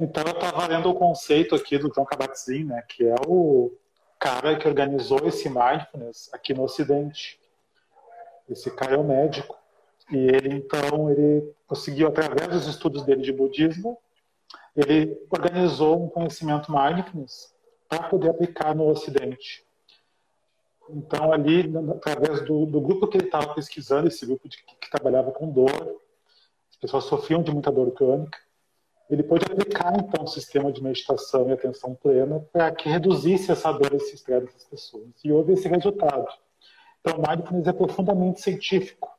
Então eu estava lendo o conceito aqui do John Kabat-Zinn, né, que é o cara que organizou esse mindfulness aqui no Ocidente. Esse cara é um médico e ele então ele conseguiu através dos estudos dele de budismo, ele organizou um conhecimento mindfulness para poder aplicar no Ocidente. Então ali, através do, do grupo que ele estava pesquisando, esse grupo de, que trabalhava com dor, as pessoas sofriam de muita dor crônica ele pôde aplicar, então, o sistema de meditação e atenção plena para que reduzisse essa dor, esse estresse das pessoas. E houve esse resultado. Então, mindfulness é profundamente científico.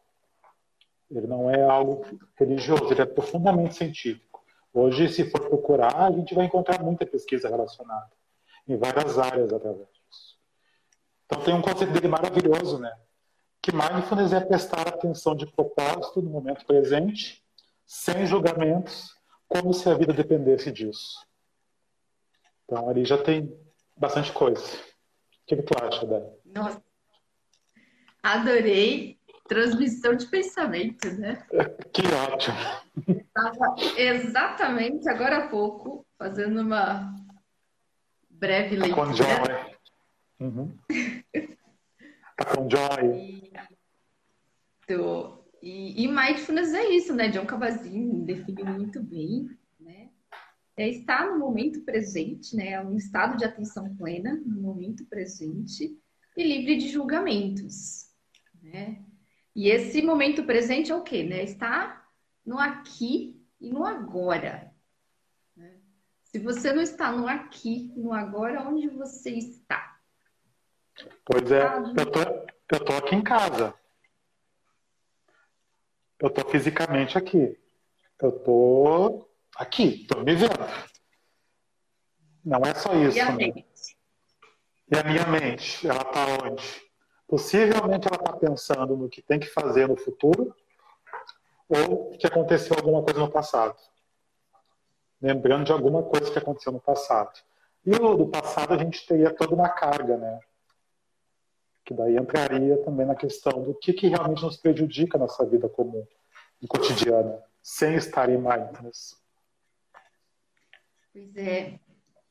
Ele não é algo religioso, ele é profundamente científico. Hoje, se for procurar, a gente vai encontrar muita pesquisa relacionada em várias áreas através disso. Então, tem um conceito dele maravilhoso, né? Que mindfulness é prestar atenção de propósito no momento presente, sem julgamentos, como se a vida dependesse disso. Então ali já tem bastante coisa. O que, que tu acha, Dani? Nossa, adorei transmissão de pensamento, né? Que ótimo. Estava exatamente agora há pouco fazendo uma breve tá leitura. Com joy. Uhum. tá com joy. Tô. E, e mindfulness é isso, né? John Kabat-Zinn define muito bem, né? É estar no momento presente, né? É um estado de atenção plena no momento presente e livre de julgamentos, né? E esse momento presente é o quê, né? Estar no aqui e no agora. Né? Se você não está no aqui, no agora, onde você está? Pois é, eu tô, eu tô aqui em casa. Eu estou fisicamente aqui. Eu estou aqui, estou me vendo. Não é só isso. E a, né? e a minha mente, ela está onde? Possivelmente ela está pensando no que tem que fazer no futuro ou que aconteceu alguma coisa no passado. Lembrando de alguma coisa que aconteceu no passado. E o do passado a gente teria toda uma carga, né? Que daí entraria também na questão do que, que realmente nos prejudica na nossa vida comum e cotidiana, sem estar em mindfulness. Pois é,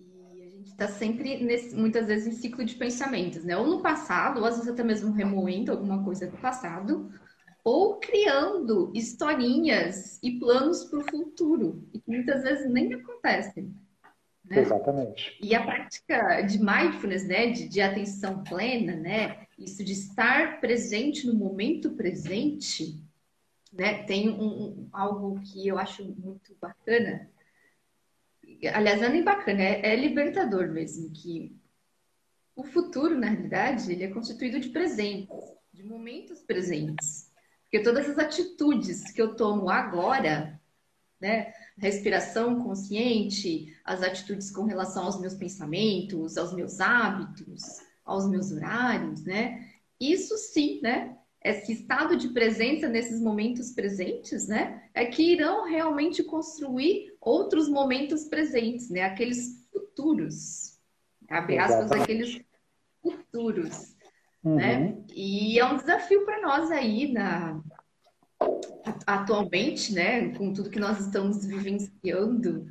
e a gente está sempre, nesse, muitas vezes, em ciclo de pensamentos, né? Ou no passado, ou às vezes até mesmo remoendo alguma coisa do passado, ou criando historinhas e planos para o futuro, e que muitas vezes nem acontecem. Né? Exatamente. E a prática de mindfulness, né, de, de, atenção plena, né, isso de estar presente no momento presente, né, tem um, um algo que eu acho muito bacana. Aliás, não é nem bacana, é, é libertador mesmo, que o futuro, na realidade, ele é constituído de presentes, de momentos presentes. Porque todas as atitudes que eu tomo agora, né? Respiração consciente, as atitudes com relação aos meus pensamentos, aos meus hábitos, aos meus horários, né? Isso sim, né? Esse estado de presença nesses momentos presentes, né? É que irão realmente construir outros momentos presentes, né? Aqueles futuros, abre aspas, aqueles futuros, né? uhum. né? E é um desafio para nós aí na, atualmente, né, com tudo que nós estamos vivenciando,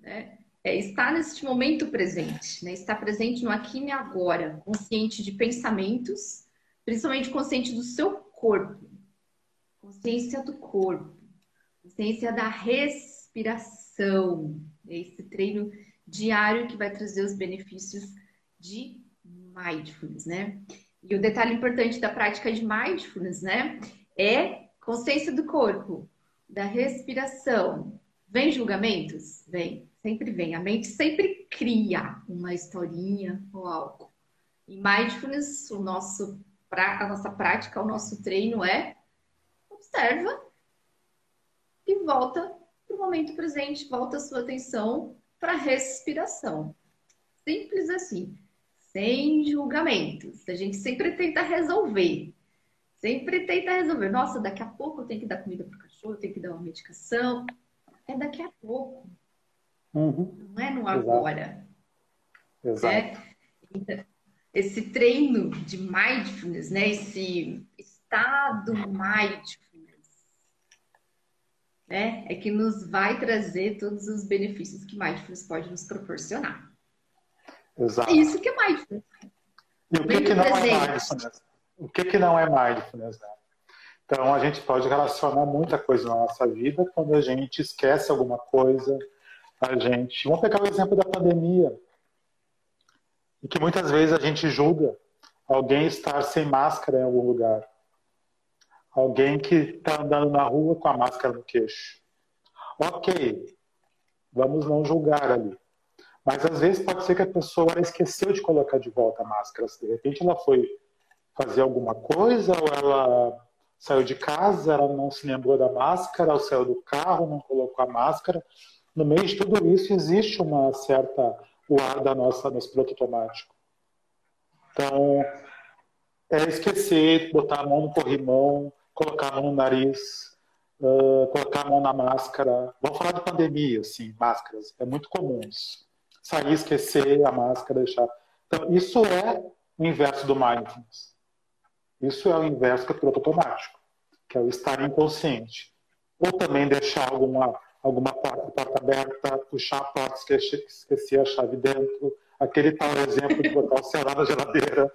né, é estar neste momento presente, né, estar presente no aqui e agora, consciente de pensamentos, principalmente consciente do seu corpo, consciência do corpo, consciência da respiração, é esse treino diário que vai trazer os benefícios de mindfulness, né? E o detalhe importante da prática de mindfulness, né, é Consciência do corpo, da respiração. Vem julgamentos? Vem, sempre vem. A mente sempre cria uma historinha ou algo. E mindfulness, o nosso, a nossa prática, o nosso treino é observa e volta para o momento presente, volta a sua atenção para a respiração. Simples assim, sem julgamentos. A gente sempre tenta resolver. Sempre tenta resolver. Nossa, daqui a pouco eu tenho que dar comida para o cachorro, eu tenho que dar uma medicação. É daqui a pouco. Uhum. Não é no agora. Exato. É? Então, esse treino de mindfulness, né? Esse estado mindfulness, né, é que nos vai trazer todos os benefícios que mindfulness pode nos proporcionar. Exato. É isso que é mindfulness. E o que, que não é mindfulness? O que, que não é mindfulness? Né? Então, a gente pode relacionar muita coisa na nossa vida quando a gente esquece alguma coisa, a gente... Vamos pegar o exemplo da pandemia, e que muitas vezes a gente julga alguém estar sem máscara em algum lugar. Alguém que está andando na rua com a máscara no queixo. Ok, vamos não julgar ali. Mas às vezes pode ser que a pessoa esqueceu de colocar de volta a máscara. De repente ela foi fazer alguma coisa, ou ela saiu de casa, ela não se lembrou da máscara, ou saiu do carro, não colocou a máscara. No meio de tudo isso existe uma certa o ar da nossa nosso piloto automático. Então é esquecer, botar a mão no corrimão, colocar a mão no nariz, uh, colocar a mão na máscara. Vamos falar de pandemia, assim, máscaras. É muito comum isso sair, esquecer a máscara, deixar. Então, isso é o inverso do mindfulness. Isso é o inverso do piloto automático, que é o estar inconsciente. Ou também deixar alguma, alguma porta, porta aberta, puxar a porta, esquecer, esquecer a chave dentro, aquele tal exemplo de botar o celular na geladeira.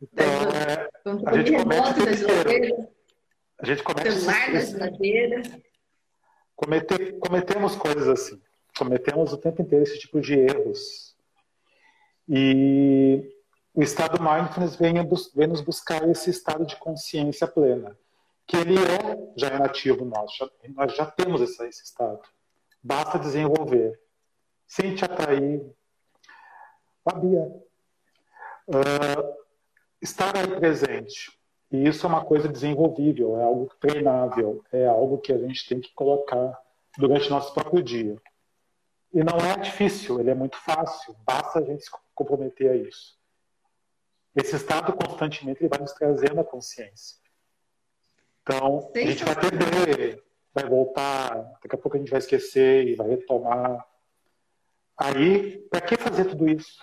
Então, é, a gente comete A gente comete celular na geladeira. Cometer, cometemos coisas assim cometemos o tempo inteiro esse tipo de erros. E o estado mindfulness vem, vem nos buscar esse estado de consciência plena, que ele é, já é nativo nosso, já, nós já temos esse, esse estado. Basta desenvolver. Sem te atrair. Fabia, uh, estar aí presente. E isso é uma coisa desenvolvível, é algo treinável, é algo que a gente tem que colocar durante o nosso próprio dia. E não é difícil, ele é muito fácil, basta a gente se comprometer a isso. Esse estado constantemente vai nos trazendo a consciência. Então, a gente vai perder, vai voltar, daqui a pouco a gente vai esquecer e vai retomar. Aí, para que fazer tudo isso?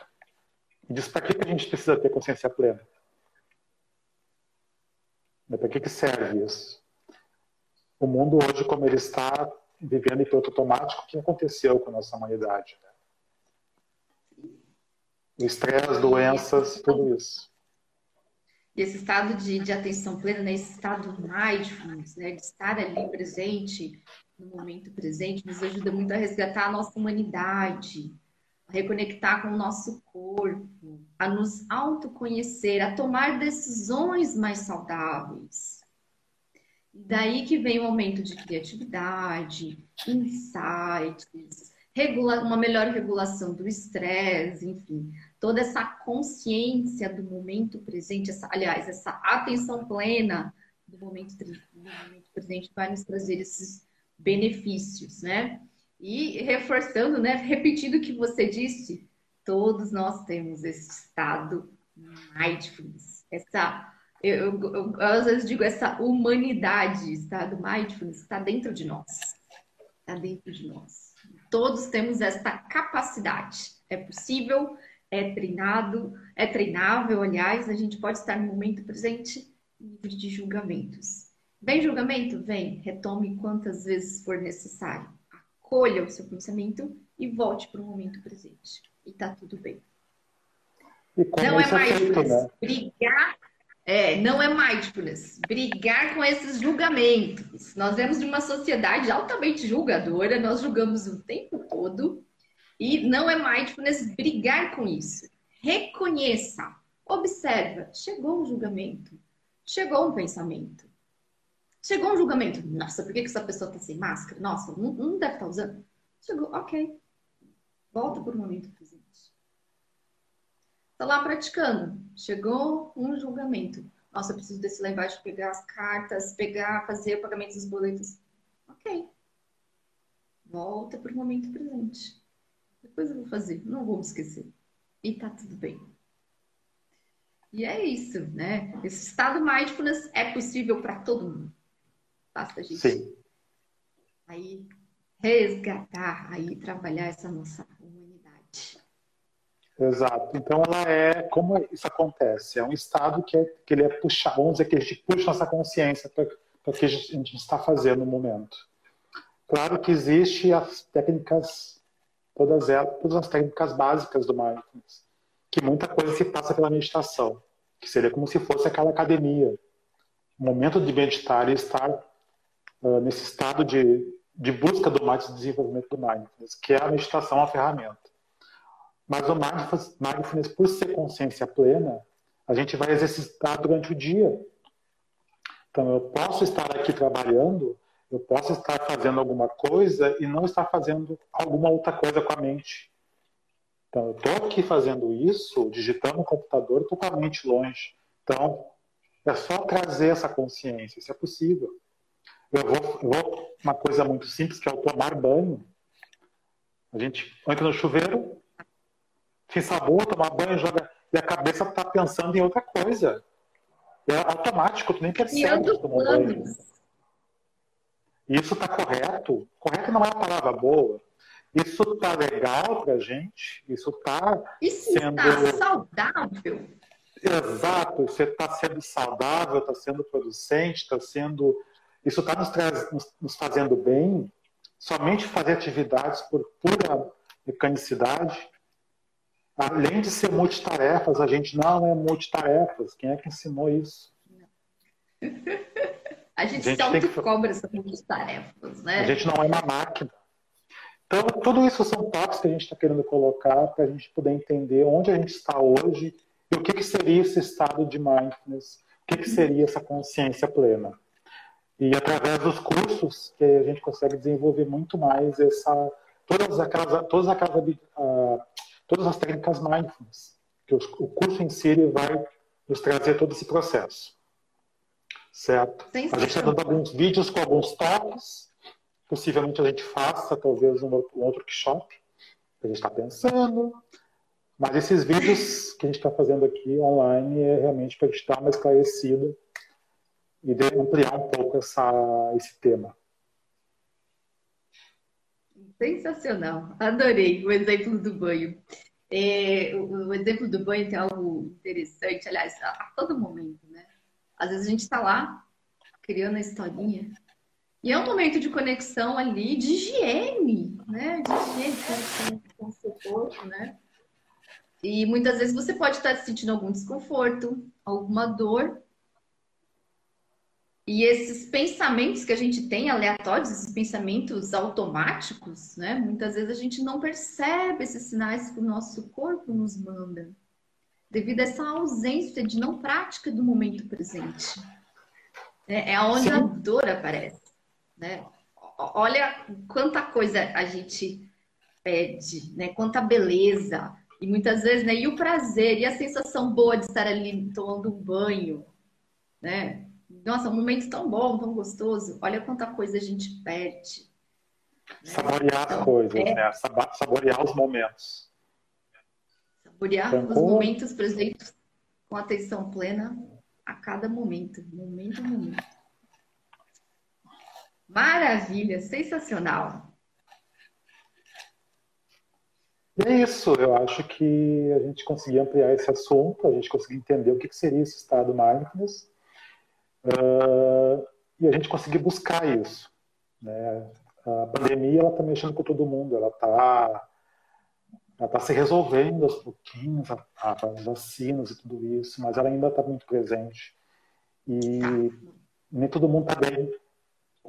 E diz, para que a gente precisa ter consciência plena? Para que, que serve isso? O mundo hoje, como ele está, vivendo em piloto automático, o que aconteceu com a nossa humanidade. Né? O estresse, doenças, tudo isso. Esse estado de, de atenção plena, né? esse estado mindfulness, né? de estar ali presente, no momento presente, nos ajuda muito a resgatar a nossa humanidade, a reconectar com o nosso corpo, a nos autoconhecer, a tomar decisões mais saudáveis. Daí que vem o aumento de criatividade, insights, uma melhor regulação do estresse, enfim, toda essa consciência do momento presente, essa, aliás, essa atenção plena do momento, do momento presente vai nos trazer esses benefícios, né? E reforçando, né, repetindo o que você disse, todos nós temos esse estado mindfulness, essa eu, eu, eu, às vezes digo essa humanidade, está do mindfulness, está dentro de nós. Está dentro de nós. Todos temos esta capacidade. É possível, é treinado, é treinável, aliás, a gente pode estar no momento presente livre de julgamentos. Vem julgamento? Vem. Retome quantas vezes for necessário. Acolha o seu pensamento e volte para o momento presente. E tá tudo bem. Não é mais feito, né? brigar é, não é mindfulness. Brigar com esses julgamentos. Nós vemos uma sociedade altamente julgadora, nós julgamos o tempo todo. E não é mindfulness brigar com isso. Reconheça. Observa. Chegou um julgamento. Chegou um pensamento. Chegou um julgamento. Nossa, por que essa pessoa está sem máscara? Nossa, não, não deve estar tá usando. Chegou, ok. Volta para o momento presente. Está lá praticando. Chegou um julgamento. Nossa, eu preciso desse lá embaixo, pegar as cartas, pegar, fazer o pagamento dos boletos. Ok. Volta para o momento presente. Depois eu vou fazer, não vou me esquecer. E tá tudo bem. E é isso, né? Esse estado mindfulness é possível para todo mundo. Basta a gente Sim. aí resgatar, aí trabalhar essa nossa Exato. Então ela é como isso acontece. É um estado que, é, que ele é puxar, vamos dizer que a gente puxa nossa consciência para o que a gente está fazendo no momento. Claro que existe as técnicas, todas elas, todas as técnicas básicas do mindfulness, que muita coisa se passa pela meditação, que seria como se fosse aquela academia. O momento de meditar e estar uh, nesse estado de, de busca do mais desenvolvimento do mindfulness, que é a meditação a ferramenta. Mas o mindfulness, mindfulness, por ser consciência plena, a gente vai exercitar durante o dia. Então, eu posso estar aqui trabalhando, eu posso estar fazendo alguma coisa e não estar fazendo alguma outra coisa com a mente. Então, eu estou aqui fazendo isso, digitando no computador, estou com a mente longe. Então, é só trazer essa consciência, isso é possível. Eu vou, eu vou uma coisa muito simples, que é o tomar banho. A gente entra no chuveiro, sem sabor, tomar banho, joga e a cabeça está pensando em outra coisa. É automático, tu nem percebe que tomou banho. Isso está correto? Correto não é uma palavra boa. Isso está legal para gente? Isso está sendo... está saudável? Exato, você está sendo saudável, está sendo producente, está sendo... Isso está nos, nos, nos fazendo bem? Somente fazer atividades por pura mecanicidade? Além de ser multitarefas, a gente não é multitarefas. Quem é que ensinou isso? A gente, a gente sempre que... cobra essas multitarefas, né? A gente não é uma máquina. Então, tudo isso são toques que a gente está querendo colocar para a gente poder entender onde a gente está hoje e o que, que seria esse estado de mindfulness, o que, que seria essa consciência plena. E através dos cursos que a gente consegue desenvolver muito mais essa todas aquelas todas aquelas uh, todas as técnicas mindfulness, que o curso em si vai nos trazer todo esse processo. Certo? a gente está dando alguns vídeos com alguns toques. Possivelmente a gente faça talvez um outro, workshop. A gente está pensando. Mas esses vídeos que a gente está fazendo aqui online é realmente para a gente dar uma esclarecida e ampliar um pouco essa, esse tema. Sensacional, adorei o exemplo do banho. É, o, o, exemplo do banho tem algo interessante, aliás, a, a todo momento? Às vezes a gente está lá criando a historinha e é um momento de conexão ali, de higiene, né? De higiene com, o seu corpo, né? E muitas vezes você pode estar sentindo algum desconforto, alguma dor, e esses pensamentos que a gente tem aleatórios, esses pensamentos automáticos, né? Muitas vezes a gente não percebe esses sinais que o nosso corpo nos manda, devido a essa ausência de não prática do momento presente. É, é onde Sim. a dor aparece, né? Olha quanta coisa a gente pede, né? Quanta beleza. E muitas vezes, né? E o prazer, e a sensação boa de estar ali tomando um banho, né? Nossa, um momento tão bom, tão gostoso. Olha quanta coisa a gente perde. Né? Saborear então, as coisas, é... né? Saborear os momentos. Saborear os momentos presentes com atenção plena a cada momento. Momento a momento. Maravilha, sensacional. É isso, eu acho que a gente conseguiu ampliar esse assunto, a gente conseguiu entender o que seria esse estado mindfulness Uh, e a gente conseguir buscar isso. Né? A pandemia ela está mexendo com todo mundo, ela está ela tá se resolvendo aos pouquinhos, as vacinas e tudo isso, mas ela ainda está muito presente. E nem todo mundo está bem,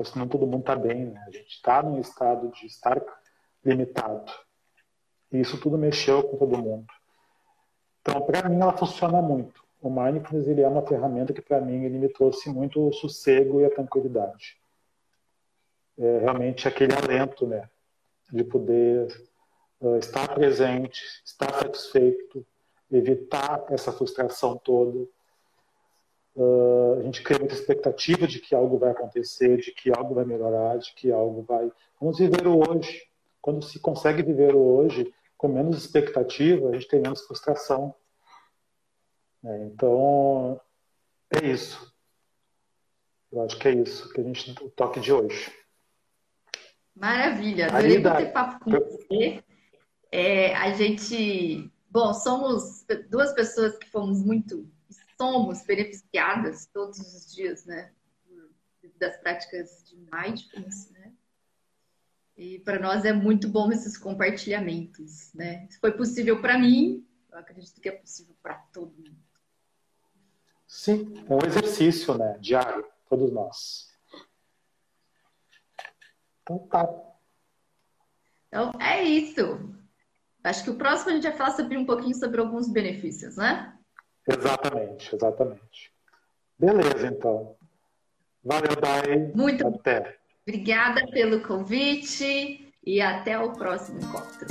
se não todo mundo está bem, né? A gente está num estado de estar limitado. E isso tudo mexeu com todo mundo. Então, para mim, ela funciona muito o mindfulness ele é uma ferramenta que para mim ele me trouxe muito o sossego e a tranquilidade. É realmente aquele alento, né, de poder estar presente, estar satisfeito, evitar essa frustração toda. Uh, a gente cria muita expectativa de que algo vai acontecer, de que algo vai melhorar, de que algo vai. Vamos viver o hoje. Quando se consegue viver o hoje com menos expectativa, a gente tem menos frustração é, então, é isso. Eu acho que é isso que a gente o toque de hoje. Maravilha, adorei bater papo com você. É, a gente, bom, somos duas pessoas que fomos muito, somos beneficiadas todos os dias, né, das práticas de mindfulness, né? E para nós é muito bom esses compartilhamentos, né? Foi possível para mim, eu acredito que é possível para todo mundo. Sim, um exercício, né? Diário, todos nós. Então tá. Então é isso. Acho que o próximo a gente vai falar sobre um pouquinho sobre alguns benefícios, né? Exatamente, exatamente. Beleza, então. Valeu, Dai. Muito Até. Obrigada pelo convite e até o próximo encontro.